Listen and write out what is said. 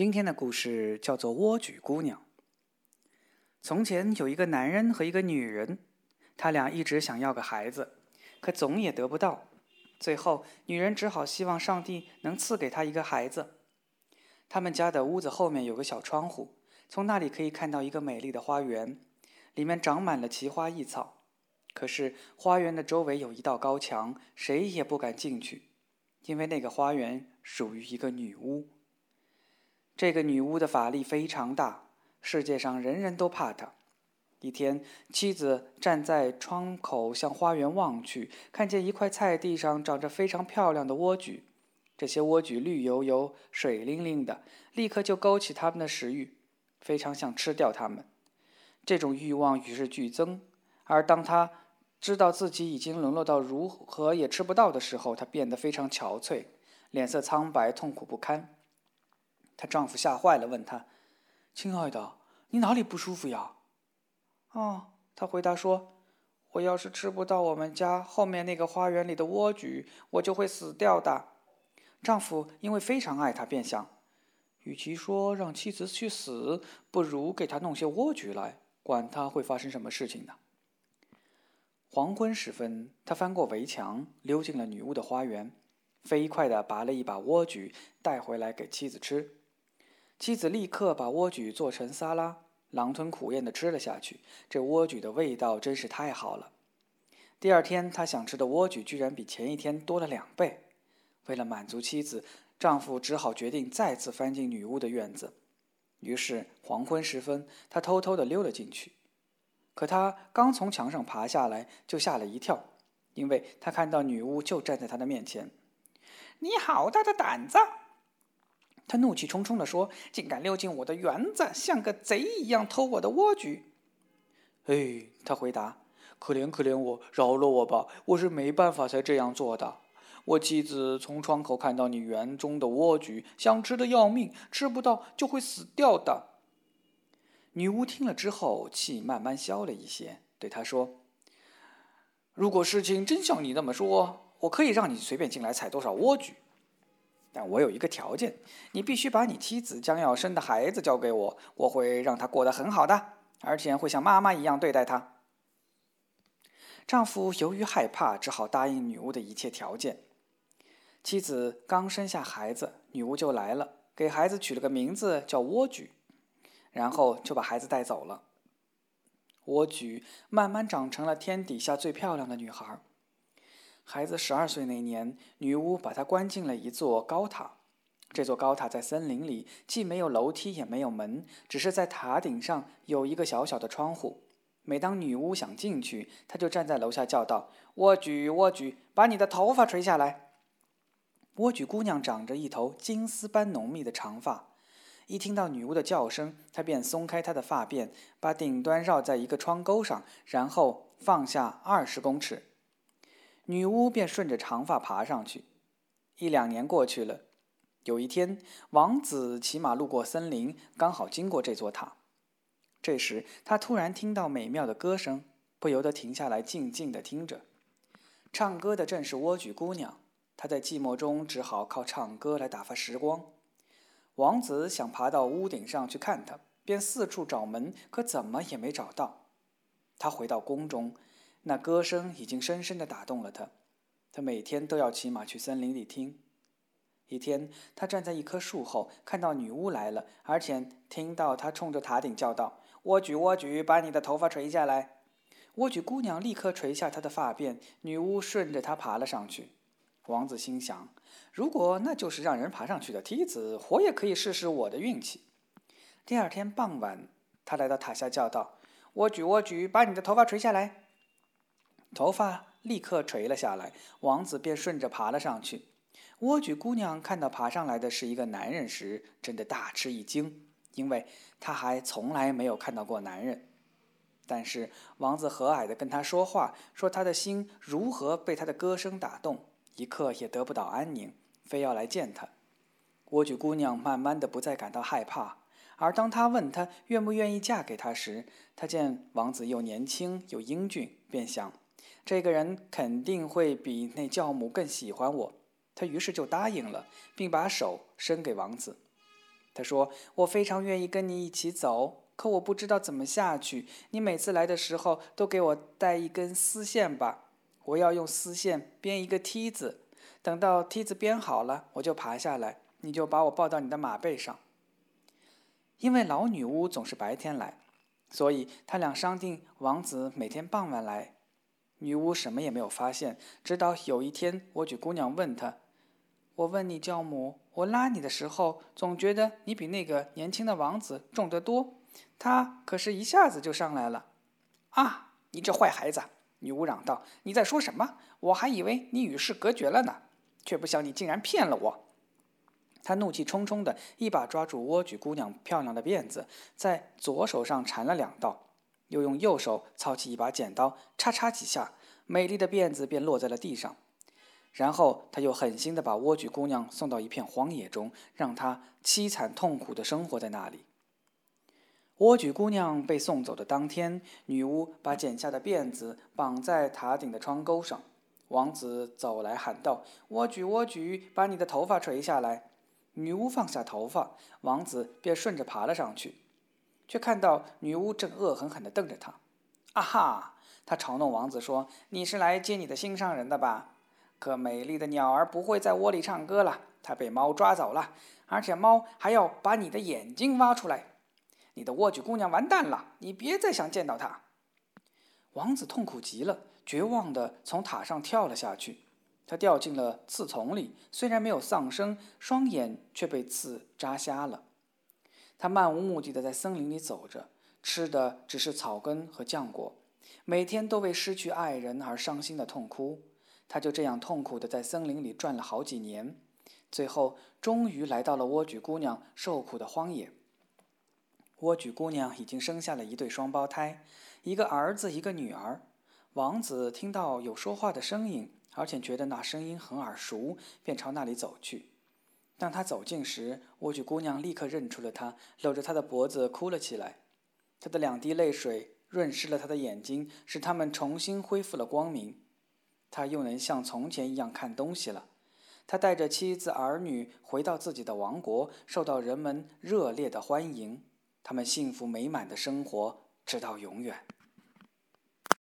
今天的故事叫做《莴苣姑娘》。从前有一个男人和一个女人，他俩一直想要个孩子，可总也得不到。最后，女人只好希望上帝能赐给她一个孩子。他们家的屋子后面有个小窗户，从那里可以看到一个美丽的花园，里面长满了奇花异草。可是花园的周围有一道高墙，谁也不敢进去，因为那个花园属于一个女巫。这个女巫的法力非常大，世界上人人都怕她。一天，妻子站在窗口向花园望去，看见一块菜地上长着非常漂亮的莴苣。这些莴苣绿油油、水灵灵的，立刻就勾起他们的食欲，非常想吃掉它们。这种欲望与日俱增，而当她知道自己已经沦落到如何也吃不到的时候，她变得非常憔悴，脸色苍白，痛苦不堪。她丈夫吓坏了，问她：“亲爱的，你哪里不舒服呀？”“哦，她回答说：“我要是吃不到我们家后面那个花园里的莴苣，我就会死掉的。”丈夫因为非常爱她，便想：与其说让妻子去死，不如给她弄些莴苣来，管她会发生什么事情呢？黄昏时分，他翻过围墙，溜进了女巫的花园，飞快地拔了一把莴苣带回来给妻子吃。妻子立刻把莴苣做成沙拉，狼吞虎咽地吃了下去。这莴苣的味道真是太好了。第二天，他想吃的莴苣居然比前一天多了两倍。为了满足妻子，丈夫只好决定再次翻进女巫的院子。于是黄昏时分，他偷偷地溜了进去。可他刚从墙上爬下来，就吓了一跳，因为他看到女巫就站在他的面前。“你好大的胆子！”他怒气冲冲地说：“竟敢溜进我的园子，像个贼一样偷我的莴苣！”哎，他回答：“可怜可怜我，饶了我吧！我是没办法才这样做的。我妻子从窗口看到你园中的莴苣，想吃的要命，吃不到就会死掉的。”女巫听了之后，气慢慢消了一些，对他说：“如果事情真像你那么说，我可以让你随便进来采多少莴苣。”但我有一个条件，你必须把你妻子将要生的孩子交给我，我会让她过得很好的，而且会像妈妈一样对待她。丈夫由于害怕，只好答应女巫的一切条件。妻子刚生下孩子，女巫就来了，给孩子取了个名字叫莴苣，然后就把孩子带走了。莴苣慢慢长成了天底下最漂亮的女孩。孩子十二岁那年，女巫把他关进了一座高塔。这座高塔在森林里，既没有楼梯，也没有门，只是在塔顶上有一个小小的窗户。每当女巫想进去，她就站在楼下叫道：“莴苣，莴苣，把你的头发垂下来。”莴苣姑娘长着一头金丝般浓密的长发，一听到女巫的叫声，她便松开她的发辫，把顶端绕在一个窗钩上，然后放下二十公尺。女巫便顺着长发爬上去。一两年过去了，有一天，王子骑马路过森林，刚好经过这座塔。这时，他突然听到美妙的歌声，不由得停下来，静静地听着。唱歌的正是莴苣姑娘，她在寂寞中只好靠唱歌来打发时光。王子想爬到屋顶上去看她，便四处找门，可怎么也没找到。他回到宫中。那歌声已经深深地打动了他，他每天都要骑马去森林里听。一天，他站在一棵树后，看到女巫来了，而且听到她冲着塔顶叫道：“莴苣，莴苣，把你的头发垂下来。”莴苣姑娘立刻垂下她的发辫，女巫顺着她爬了上去。王子心想：如果那就是让人爬上去的梯子，我也可以试试我的运气。第二天傍晚，他来到塔下叫道：“莴苣，莴苣，把你的头发垂下来。”头发立刻垂了下来，王子便顺着爬了上去。莴苣姑娘看到爬上来的是一个男人时，真的大吃一惊，因为她还从来没有看到过男人。但是王子和蔼地跟她说话，说他的心如何被她的歌声打动，一刻也得不到安宁，非要来见他。莴苣姑娘慢慢的不再感到害怕，而当她问他愿不愿意嫁给他时，她见王子又年轻又英俊，便想。这个人肯定会比那教母更喜欢我，他于是就答应了，并把手伸给王子。他说：“我非常愿意跟你一起走，可我不知道怎么下去。你每次来的时候都给我带一根丝线吧，我要用丝线编一个梯子。等到梯子编好了，我就爬下来，你就把我抱到你的马背上。”因为老女巫总是白天来，所以他俩商定王子每天傍晚来。女巫什么也没有发现，直到有一天，莴苣姑娘问他：“我问你，教母，我拉你的时候，总觉得你比那个年轻的王子重得多。他可是一下子就上来了。”啊！你这坏孩子！女巫嚷道：“你在说什么？我还以为你与世隔绝了呢，却不想你竟然骗了我。”他怒气冲冲地一把抓住莴苣姑娘漂亮的辫子，在左手上缠了两道。又用右手操起一把剪刀，叉叉几下，美丽的辫子便落在了地上。然后他又狠心地把莴苣姑娘送到一片荒野中，让她凄惨痛苦地生活在那里。莴苣姑娘被送走的当天，女巫把剪下的辫子绑在塔顶的窗钩上。王子走来喊道：“莴苣，莴苣，把你的头发垂下来。”女巫放下头发，王子便顺着爬了上去。却看到女巫正恶狠狠地瞪着他。啊哈！他嘲弄王子说：“你是来接你的心上人的吧？可美丽的鸟儿不会在窝里唱歌了，它被猫抓走了，而且猫还要把你的眼睛挖出来。你的莴苣姑娘完蛋了！你别再想见到她。”王子痛苦极了，绝望地从塔上跳了下去。他掉进了刺丛里，虽然没有丧生，双眼却被刺扎瞎了。他漫无目的的在森林里走着，吃的只是草根和浆果，每天都为失去爱人而伤心的痛哭。他就这样痛苦的在森林里转了好几年，最后终于来到了莴苣姑娘受苦的荒野。莴苣姑娘已经生下了一对双胞胎，一个儿子，一个女儿。王子听到有说话的声音，而且觉得那声音很耳熟，便朝那里走去。当他走近时，莴苣姑娘立刻认出了他，搂着他的脖子哭了起来。他的两滴泪水润湿了他的眼睛，使他们重新恢复了光明。他又能像从前一样看东西了。他带着妻子儿女回到自己的王国，受到人们热烈的欢迎。他们幸福美满的生活，直到永远。